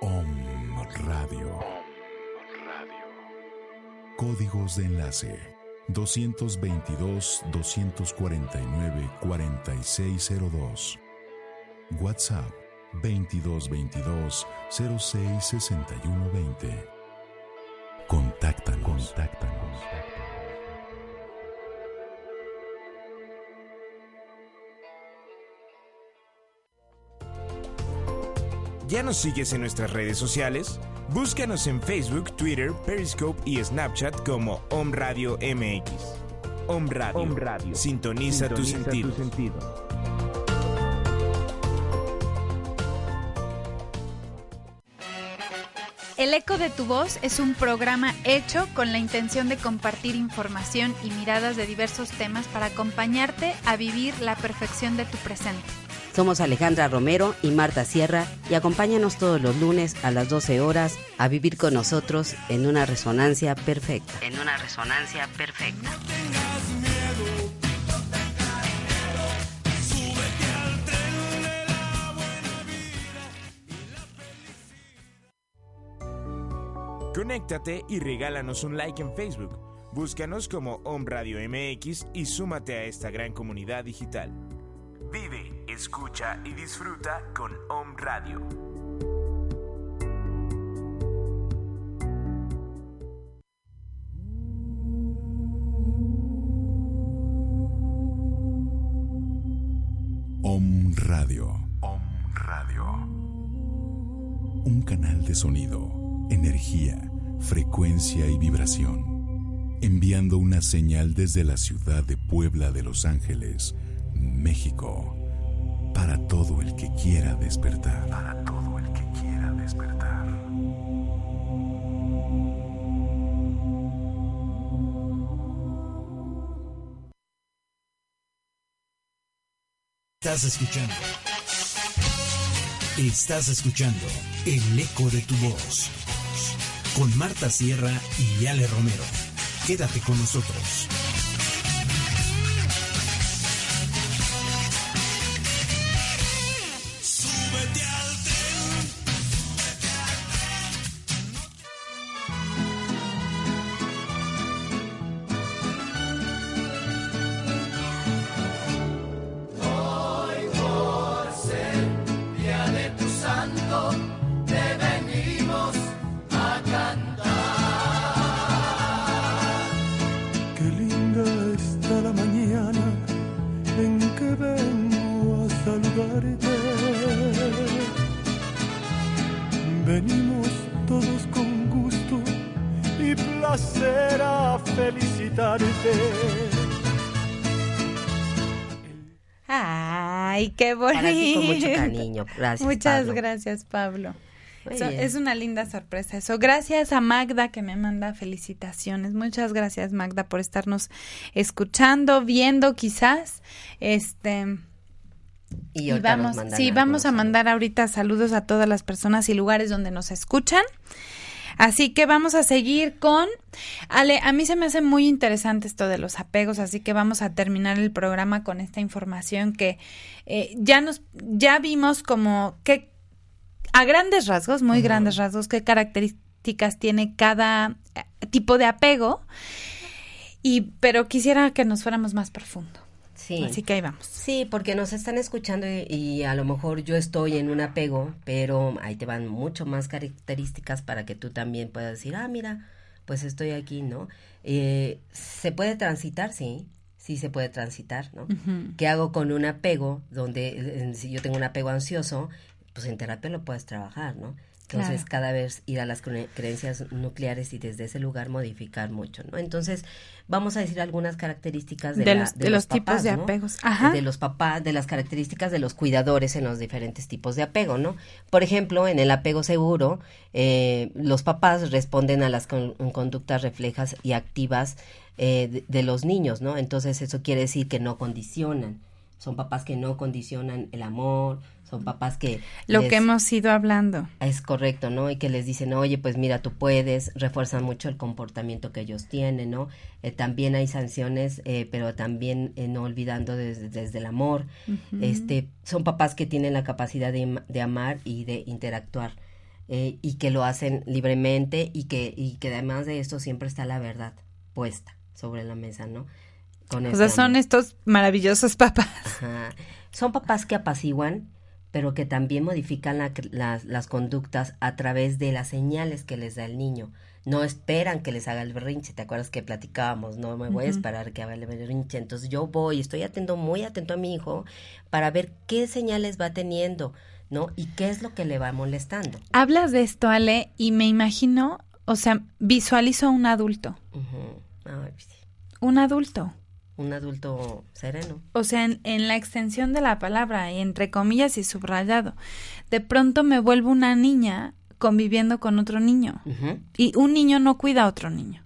Om Radio. Códigos de enlace 222 249 4602 WhatsApp 2222-066120. Contáctanos. Contáctanos. ¿Ya nos sigues en nuestras redes sociales? Búscanos en Facebook, Twitter, Periscope y Snapchat como Om Radio MX. Om Radio. Sintoniza, tu sentido. El eco de tu voz es un programa hecho con la intención de compartir información y miradas de diversos temas para acompañarte a vivir la perfección de tu presente. Somos Alejandra Romero y Marta Sierra y acompáñanos todos los lunes a las 12 horas a vivir con nosotros en una resonancia perfecta. En una resonancia perfecta. Conéctate y regálanos un like en Facebook. Búscanos como Om Radio MX y súmate a esta gran comunidad digital. Vive, escucha y disfruta con Om Radio. Om Radio. Om Radio. Un canal de sonido, energía, frecuencia y vibración. Enviando una señal desde la ciudad de Puebla de Los Ángeles, México. Para todo el que quiera despertar. Para todo el que quiera despertar. Estás escuchando. Estás escuchando el eco de tu voz. Con Marta Sierra y Ale Romero. Quédate con nosotros. Ay, qué bonito. Para ti con mucho cariño. Gracias, Muchas Pablo. gracias, Pablo. Es una linda sorpresa eso. Gracias a Magda que me manda felicitaciones. Muchas gracias, Magda, por estarnos escuchando, viendo quizás. Este Y y vamos, sí, vamos a mandar ahorita saludos a todas las personas y lugares donde nos escuchan. Así que vamos a seguir con Ale, a mí se me hace muy interesante esto de los apegos, así que vamos a terminar el programa con esta información que eh, ya nos ya vimos como que a grandes rasgos, muy grandes rasgos, qué características tiene cada eh, tipo de apego. Y pero quisiera que nos fuéramos más profundo. Sí. Así que ahí vamos. Sí, porque nos están escuchando y, y a lo mejor yo estoy en un apego, pero ahí te van mucho más características para que tú también puedas decir, ah, mira, pues estoy aquí, ¿no? Eh, ¿Se puede transitar? Sí, sí se puede transitar, ¿no? ¿Qué hago con un apego donde eh, si yo tengo un apego ansioso, pues en terapia lo puedes trabajar, ¿no? Entonces, Claro. cada vez ir a las cre- creencias nucleares y desde ese lugar modificar mucho, ¿no? Entonces, vamos a decir algunas características de, De la- los- de los tipos de ¿no? apegos. Ajá. De los papás, de las características de los cuidadores en los diferentes tipos de apego, ¿no? Por ejemplo, en el apego seguro, eh, los papás responden a las con- conductas reflejas y activas eh, de, de los niños, ¿no? Entonces, eso quiere decir que no condicionan. Son papás que no condicionan el amor, son papás que... Lo les- que hemos ido hablando. es correcto, ¿no? Y que les dicen, oye, pues mira, tú puedes, refuerzan mucho el comportamiento que ellos tienen, ¿no? Eh, también hay sanciones, eh, pero también eh, no olvidando desde, desde el amor. Este, son papás que tienen la capacidad de, de amar y de interactuar eh, y que lo hacen libremente y que, y que además de esto siempre está la verdad. puesta sobre la mesa, ¿no? Con O ese sea, son estos maravillosos papás. Ajá. Son papás que apaciguan, pero que también modifican la- las, las conductas a través de las señales que les da el niño. No esperan que les haga el berrinche. ¿Te acuerdas que platicábamos? No me voy a esperar que haga el berrinche. Entonces yo voy, estoy atento, muy atento a mi hijo para ver qué señales va teniendo, ¿no? Y qué es lo que le va molestando. Hablas de esto, Ale, y me imagino, o sea, visualizo a un adulto. Ay, sí. Un adulto. Un adulto sereno. O sea, en, en la extensión de la palabra, y entre comillas y subrayado. De pronto me vuelvo una niña conviviendo con otro niño. Y un niño no cuida a otro niño.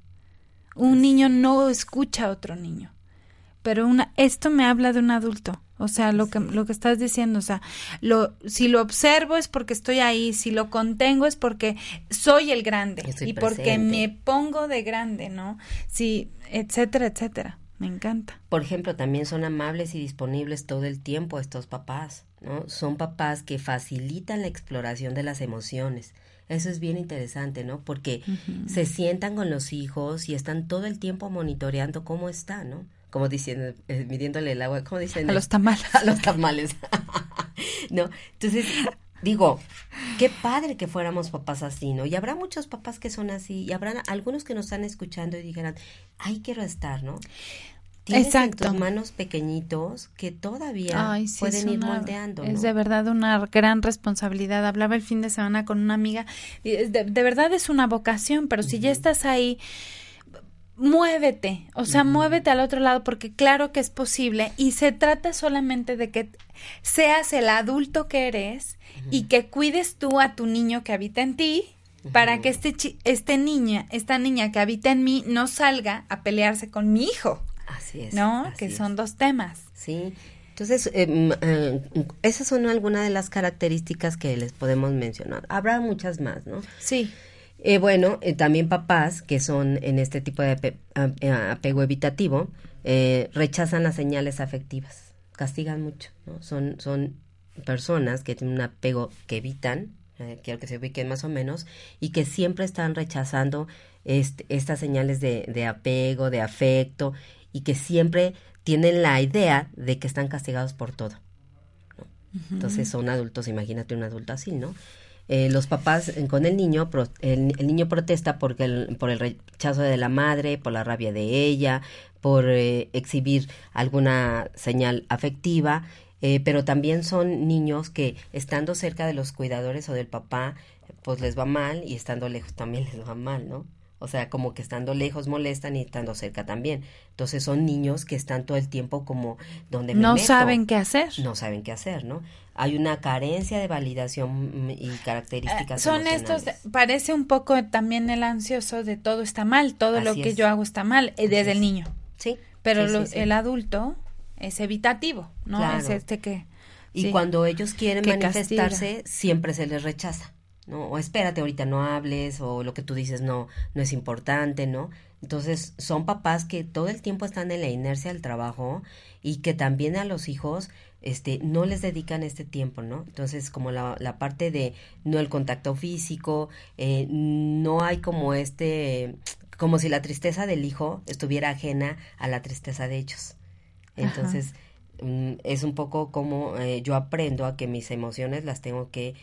Un niño no escucha a otro niño. Pero una, esto me habla de un adulto. O sea, lo que, lo que estás diciendo, o sea, lo, si lo observo es porque estoy ahí, si lo contengo es porque soy el grande Estoy y porque me pongo de grande, ¿no? Sí, etcétera, etcétera. Me encanta. Por ejemplo, también son amables y disponibles todo el tiempo estos papás, ¿no? Son papás que facilitan la exploración de las emociones. Eso es bien interesante, ¿no? Porque se sientan con los hijos y están todo el tiempo monitoreando cómo está, ¿no? Como diciendo, eh, midiéndole el agua, ¿cómo dicen? A los tamales. A los tamales. ¿No? Entonces, digo, qué padre que fuéramos papás así, ¿no? Y habrá muchos papás que son así, y habrá algunos que nos están escuchando y dijeran, ahí quiero estar, ¿no? Tienes Exacto. en tus manos pequeñitos que todavía Ay, sí, pueden ir una- moldeando, Es de verdad una gran responsabilidad. Hablaba el fin de semana con una amiga. de, de verdad es una vocación, pero si ya estás ahí, muévete. O sea, muévete al otro lado porque claro que es posible. Y se trata solamente de que seas el adulto que eres y que cuides tú a tu niño que habita en ti. Para que este, chi- este niña, esta niña que habita en mí no salga a pelearse con mi hijo, Así es. ¿no? así Que es. son dos temas. Sí. Entonces, eh, mm, eh, esas son algunas de las características que les podemos mencionar. Habrá muchas más, ¿no? Sí. Eh, bueno, eh, también papás que son en este tipo de ape- eh, apego evitativo eh, rechazan las señales afectivas, castigan mucho, ¿no? Son, son personas que tienen un apego que evitan, quiero que se ubiquen más o menos, y que siempre están rechazando este, estas señales de, de apego, de afecto, y que siempre tienen la idea de que están castigados por todo. Entonces son adultos, imagínate un adulto así, ¿no? Eh, los papás eh, con el niño, pro- el, niño protesta porque el- por el rechazo de la madre, por la rabia de ella, por eh, exhibir alguna señal afectiva, eh, pero también son niños que estando cerca de los cuidadores o del papá, pues les va mal y estando lejos también les va mal, ¿no? O sea, como que estando lejos molestan y estando cerca también. Entonces son niños que están todo el tiempo como donde me No meto? saben qué hacer. no saben qué hacer, ¿no? Hay una carencia de validación mm, y características. Eh, Son estos, parece un poco también el ansioso de todo está mal, todo lo que es. yo hago está mal, eh, desde es. el niño. Sí. Pero sí, lo- sí, sí. el adulto es evitativo, ¿no? Claro. Es este que... Y cuando ellos quieren manifestarse, siempre se les rechaza, ¿no? O espérate, ahorita no hables, o lo que tú dices no, no es importante, ¿no? Entonces, son papás que todo el tiempo están en la inercia del trabajo y que también a los hijos este no les dedican este tiempo, ¿no? Entonces, como la, la parte de no el contacto físico, eh, no hay como este, como si la tristeza del hijo estuviera ajena a la tristeza de ellos. Entonces, mm, es un poco como eh, yo aprendo a que mis emociones las tengo que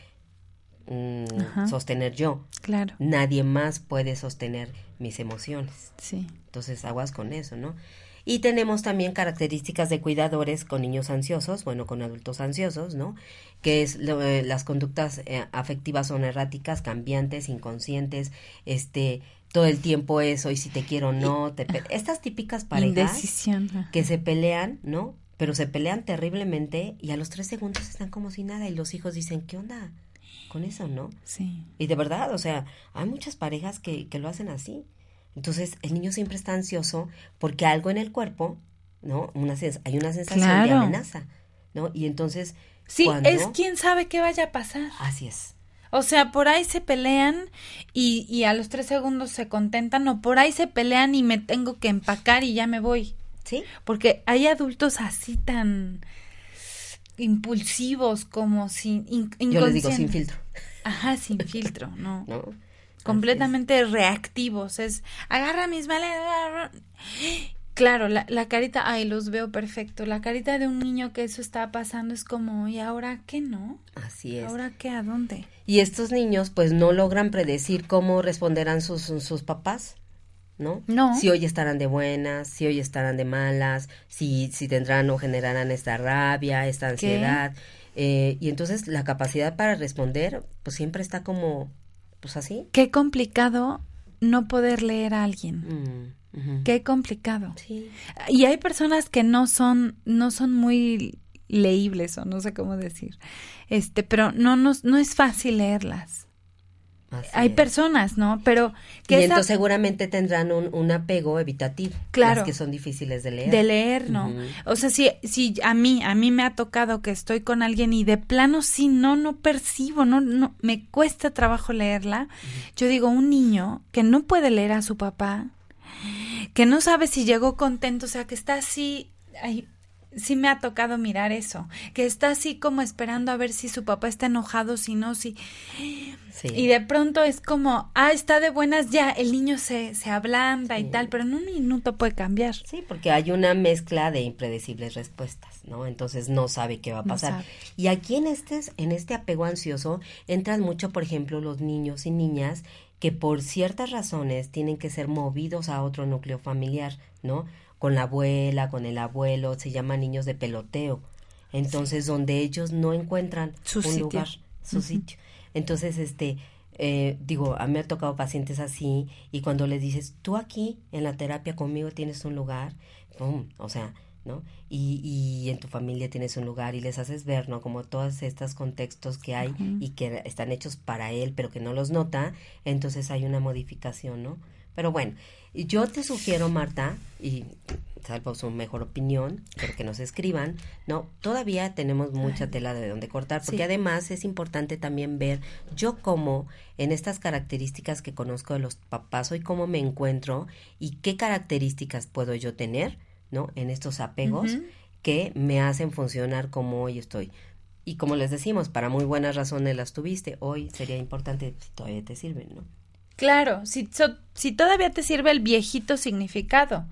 mm, sostener yo. Claro, Nadie más puede sostener mis emociones. sí. Entonces, aguas con eso, ¿no? Y tenemos también características de cuidadores con niños ansiosos, bueno, con adultos ansiosos, ¿no? Que es lo- eh, las conductas eh, afectivas son erráticas, cambiantes, inconscientes, este, todo el tiempo es hoy si te quiero o no, te estas típicas parejas Indecisión. que se pelean, ¿no? Pero se pelean terriblemente y a los tres segundos están como si nada y los hijos dicen, ¿qué onda con eso, no? Sí. Y de verdad, o sea, hay muchas parejas que, que lo hacen así. Entonces, el niño siempre está ansioso porque algo en el cuerpo, ¿no? Una, hay una sensación de amenaza, ¿no? Y entonces, Sí, cuando- es quién sabe qué vaya a pasar. Así es. O sea, por ahí se pelean y, y a los tres segundos se contentan, o por ahí se pelean y me tengo que empacar y ya me voy. ¿Sí? Porque hay adultos así tan impulsivos como sin in- Yo les digo sin filtro, Ajá, sin filtro, ¿no? ¿no? completamente reactivos. Es, agarra mis maletas. Claro, la, la carita, ay, los veo perfecto. La carita de un niño que eso está pasando es como, ¿y ahora qué no? Así es. ¿Ahora qué? ¿A dónde? Y estos niños pues no logran predecir cómo responderán sus, sus papás, ¿no? No. Si hoy estarán de buenas, si hoy estarán de malas, si, si tendrán o generarán esta rabia, esta ansiedad. Eh, y entonces la capacidad para responder pues siempre está como, pues así. Qué complicado no poder leer a alguien. Mm. Qué complicado. Sí. Y hay personas que no son, no son muy leíbles o no sé cómo decir. Este, pero no nos, no es fácil leerlas. Así Hay es. personas, ¿no? Pero que Y esa- entonces seguramente tendrán un, un apego evitativo. Claro. Las que son difíciles de leer. de leer, ¿no? O sea, si, si a mí, a mí me ha tocado que estoy con alguien y de plano sí, no, no percibo, no, no, me cuesta trabajo leerla. Yo digo, un niño que no puede leer a su papá, que no sabe si llegó contento, o sea, que está así, ay, sí me ha tocado mirar eso, que está así como esperando a ver si su papá está enojado, si no, si... Sí. Y de pronto es como, ah, está de buenas ya, el niño se, se ablanda y tal, pero en un minuto puede cambiar. Sí, porque hay una mezcla de impredecibles respuestas, ¿no? Entonces no sabe qué va a pasar. y aquí en este, en este apego ansioso entran mucho, por ejemplo, los niños y niñas que por ciertas razones tienen que ser movidos a otro núcleo familiar, ¿no? Con la abuela, con el abuelo, se llaman niños de peloteo. Entonces, donde ellos no encuentran Su un sitio. lugar, su sitio. Entonces, este, eh, digo, a mí me ha tocado pacientes así y cuando les dices, tú aquí en la terapia conmigo tienes un lugar, ¡pum! o sea, ¿no? Y, y en tu familia tienes un lugar y les haces ver, ¿no? Como todos estos contextos que hay y que están hechos para él, pero que no los nota, entonces hay una modificación, ¿no? Pero bueno, yo te sugiero, Marta, y salvo su mejor opinión, pero que nos escriban, ¿no? Todavía tenemos mucha tela de donde cortar, porque Sí. además es importante también ver yo cómo en estas características que conozco de los papás, hoy cómo me encuentro y qué características puedo yo tener, ¿no? En estos apegos que me hacen funcionar como hoy estoy. Y como les decimos, para muy buenas razones las tuviste, hoy sería importante si todavía te sirven, ¿no? Claro, si, so- si todavía te sirve el viejito significado,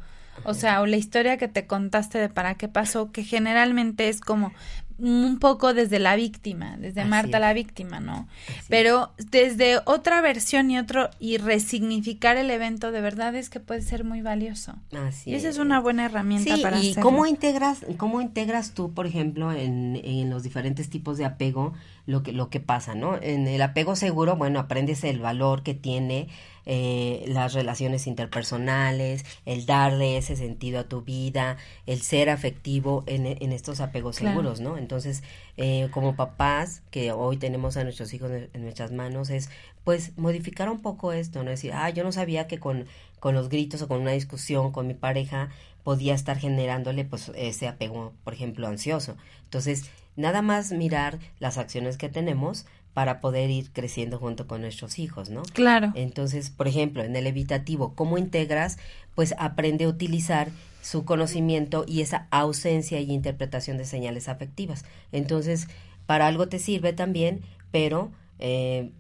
o sea, o la historia que te contaste de para qué pasó, que generalmente es como un poco desde la víctima, desde Así Marta es. la víctima, ¿no? Pero desde otra versión y otro y resignificar el evento de verdad es que puede ser muy valioso. Así y esa es una buena herramienta Sí, para y hacerlo. cómo integras, cómo integras tú, por ejemplo, en, en los diferentes tipos de apego lo que lo que pasa, ¿no? En el apego seguro, bueno, aprendes el valor que tiene eh, las relaciones interpersonales, el darle ese sentido a tu vida, el ser afectivo en, en estos apegos Claro. seguros, ¿no? Entonces, eh, como papás que hoy tenemos a nuestros hijos en, en nuestras manos es pues modificar un poco esto, no decir, ah, yo no sabía que con, con los gritos o con una discusión con mi pareja podía estar generándole pues ese apego, por ejemplo, ansioso. Entonces, nada más mirar las acciones que tenemos para poder ir creciendo junto con nuestros hijos, ¿no? Claro. Entonces, por ejemplo, en el evitativo, ¿cómo integras? Pues aprende a utilizar su conocimiento y esa ausencia y interpretación de señales afectivas. Entonces, para algo te sirve también, pero eh,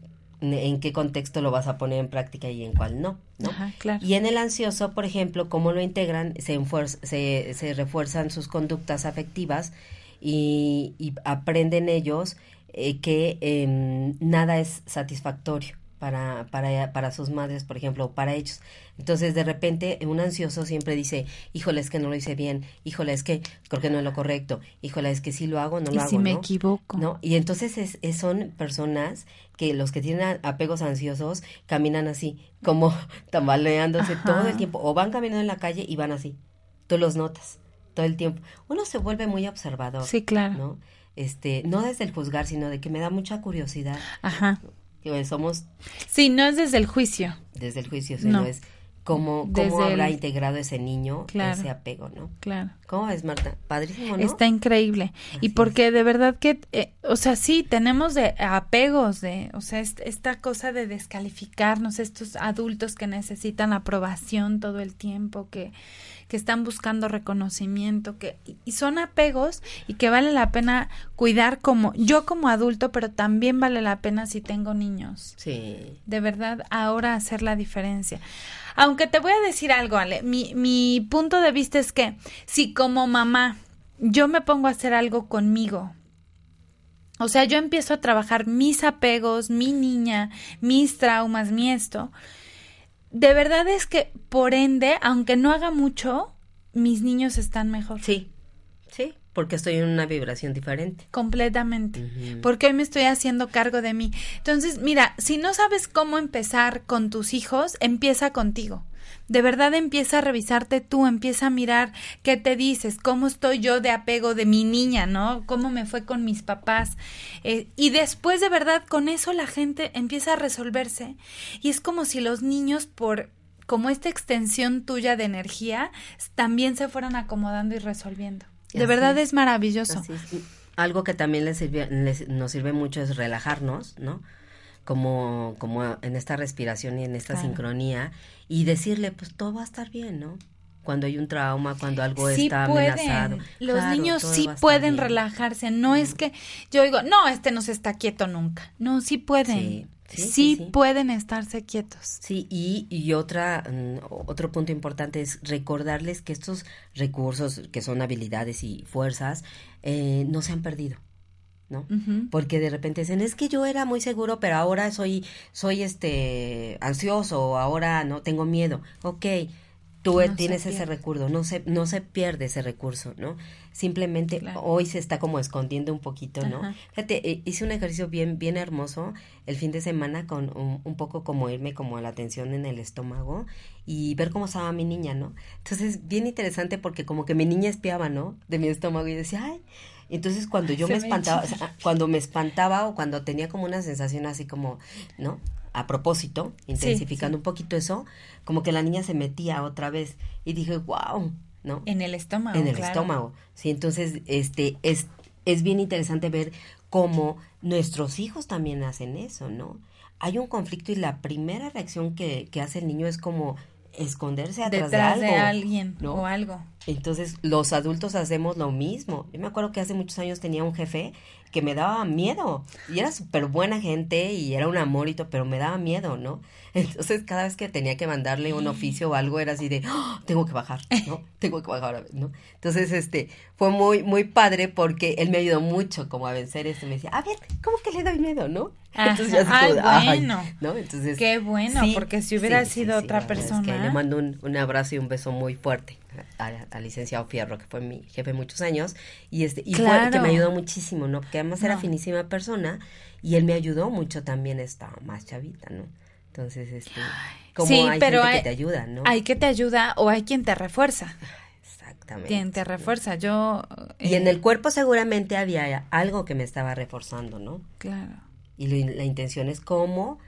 en qué contexto lo vas a poner en práctica y en cuál no, ¿no? Ajá, claro. Y en el ansioso, por ejemplo, cómo lo integran, se, se, se refuerzan sus conductas afectivas y, y aprenden ellos eh, que em, nada es satisfactorio para, para, para sus madres, por ejemplo, o para ellos. Entonces, de repente, un ansioso siempre dice, híjole, es que no lo hice bien, híjole, es que creo que no es lo correcto, híjole, es que si lo hago, no y lo hago, si me ¿no? equivoco. ¿no? Y entonces es, es- son personas que los que tienen apegos ansiosos caminan así, como tambaleándose Ajá. todo el tiempo, o van caminando en la calle y van así. Tú los notas todo el tiempo. Uno se vuelve muy observador. Sí, claro. ¿no? Este, no desde el juzgar, sino de que me da mucha curiosidad. Ajá. Que somos Sí, no es desde el juicio. desde el juicio, sino No. es cómo, Desde cómo habrá el- integrado ese niño Claro. ese apego, ¿no? Claro. ¿Cómo ves, Marta? Padrísimo, ¿no? Está increíble. y porque de verdad que, eh, o sea, sí, tenemos de apegos, de, o sea, est- esta cosa de descalificarnos, estos adultos que necesitan aprobación todo el tiempo, que, que están buscando reconocimiento, que, y- son apegos y que vale la pena cuidar como, yo como adulto, pero también vale la pena si tengo niños. Sí. De verdad, ahora hacer la diferencia. Aunque te voy a decir algo, Ale, mi, mi punto de vista es que si como mamá yo me pongo a hacer algo conmigo, o sea, yo empiezo a trabajar mis apegos, mi niña, mis traumas, mi esto, de verdad es que por ende, aunque no haga mucho, mis niños están mejor. Sí, sí, porque estoy en una vibración diferente. Completamente. Porque hoy me estoy haciendo cargo de mí. Entonces, mira, si no sabes cómo empezar con tus hijos, empieza contigo. De verdad empieza a revisarte tú, empieza a mirar qué te dices, cómo estoy yo de apego de mi niña, ¿no? Cómo me fue con mis papás. Eh, y después de verdad con eso la gente empieza a resolverse. Y es como si los niños por como esta extensión tuya de energía también se fueran acomodando y resolviendo. De verdad es. es maravilloso. Algo que también les sirve, les- nos sirve mucho es relajarnos, ¿no? Como, como en esta respiración y en esta Claro. sincronía y decirle, pues todo va a estar bien, ¿no? Cuando hay un trauma, cuando algo sí está pueden. amenazado. Los Claro, niños sí pueden relajarse. No es que yo digo, no, este no se está quieto nunca. No, sí pueden. Sí, Sí, sí, sí, sí. pueden estarse quietos. Sí, y, y otra, mm, otro punto importante es recordarles que estos recursos, que son habilidades y fuerzas, eh, no se han perdido. ¿No? Porque de repente dicen, es que yo era muy seguro, pero ahora soy, soy este, ansioso, o ahora no tengo miedo. Ok, tú No tienes ese recurso, no se, no se pierde ese recurso, ¿no? Simplemente Claro. hoy se está como escondiendo un poquito, ¿no? Ajá. Fíjate, eh, hice un ejercicio bien, bien hermoso el fin de semana con un, un poco como irme como a la tensión en el estómago y ver cómo estaba mi niña, ¿no? Entonces, bien interesante porque como que mi niña espiaba, ¿no? De mi estómago y decía, ay, entonces cuando yo Se me espantaba, o sea, cuando me espantaba o cuando tenía como una sensación así como, ¿no? A propósito, intensificando sí. un poquito eso, como que la niña se metía otra vez y dije, wow, ¿no? En el estómago. en el claro. estómago. Sí, entonces este es es bien interesante ver cómo nuestros hijos también hacen eso, ¿no? Hay un conflicto y la primera reacción que, que hace el niño es como esconderse atrás Detrás de de, alguien ¿no? o algo. Entonces, los adultos hacemos lo mismo. Yo me acuerdo que hace muchos años tenía un jefe que me daba miedo. Y era súper buena gente y era un amor y todo, pero me daba miedo, ¿no? Entonces, cada vez que tenía que mandarle un oficio o algo, era así de, "Ah, tengo que bajar, ¿no? Tengo que bajar, ¿no? Entonces, este, fue muy, muy padre porque él me ayudó mucho como a vencer esto. Me decía, a ver, ¿cómo que le doy miedo, no? Ajá. Entonces, Ay, como de, "Ay", bueno. ¿no? Entonces, Qué bueno, porque si hubiera sido otra es que persona. le mando un, un abrazo y un beso muy fuerte a- al licenciado Fierro, que fue mi jefe muchos años, y este, y fue que me ayudó muchísimo, ¿no? Porque además era finísima persona, y él me ayudó mucho también, estaba más chavita, ¿no? Entonces, este, como sí, hay pero gente hay, que te ayuda, ¿no? hay que te ayuda o hay quien te refuerza. Exactamente. Quien te refuerza. Yo. Y eh, en el cuerpo seguramente había algo que me estaba reforzando, ¿no? Claro. Y lo- la intención es cómo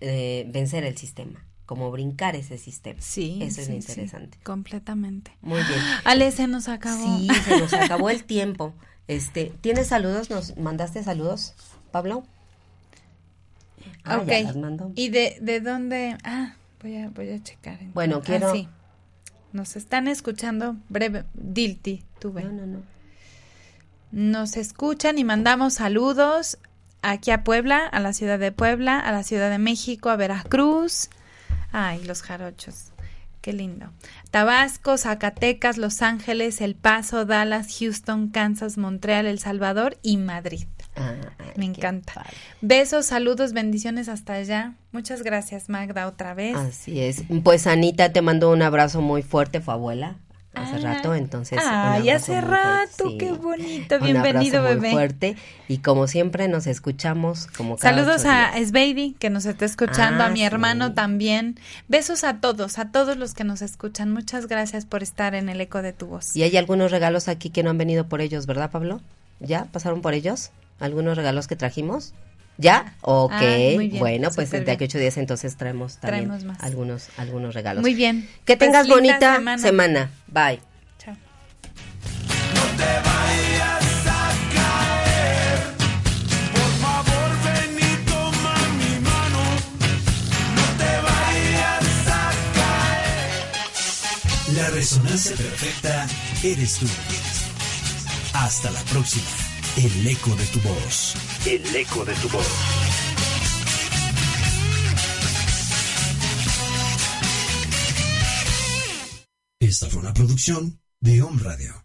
eh, vencer el sistema, cómo brincar ese sistema. Sí. Eso es sí, interesante. completamente. Muy bien. Ale, se nos acabó. Sí, se nos acabó el tiempo. Este, ¿tienes saludos? ¿Nos mandaste saludos, Pablo? Ah, ok. ya las mandó. ¿Y de, de dónde? Ah, voy a, voy a checar. en- Bueno, Ah, quiero- sí. Nos están escuchando breve. Dilti, tuve. No, no, no. Nos escuchan y mandamos saludos aquí a Puebla, a la ciudad de Puebla, a la ciudad de México, a Veracruz. Ay, los jarochos. Qué lindo. Tabasco, Zacatecas, Los Ángeles, El Paso, Dallas, Houston, Kansas, Montreal, El Salvador y Madrid. Ah, Me encanta. padre. Besos, saludos, bendiciones hasta allá. Muchas gracias, Magda, otra vez. Así es. Pues Anita te mandó un abrazo muy fuerte, fue abuela, hace Ah. rato, entonces. un Ay, hace muy rato, sí. qué bonito. Un Bienvenido, muy bebé. fuerte y como siempre nos escuchamos como cada Saludos a. Sbaby, que nos está escuchando, Ah, a mi hermano también. Besos a todos, a todos los que nos escuchan. Muchas gracias por estar en el eco de tu voz. Y hay algunos regalos aquí que no han venido por ellos, ¿verdad, Pablo? ¿Ya pasaron por ellos? ¿Algunos regalos que trajimos? ¿Ya? Ok, Ah, bien, bueno, pues de aquí a ocho días entonces traemos también Traemos más. algunos algunos regalos. Muy bien. Que Pues, tengas bonita semana. semana. Bye. Chao. Por favor, ven y toma mi mano. No te vayas a caer. La resonancia perfecta eres tú. Hasta la próxima. El eco de tu voz. El eco de tu voz. Esta fue una producción de Home Radio.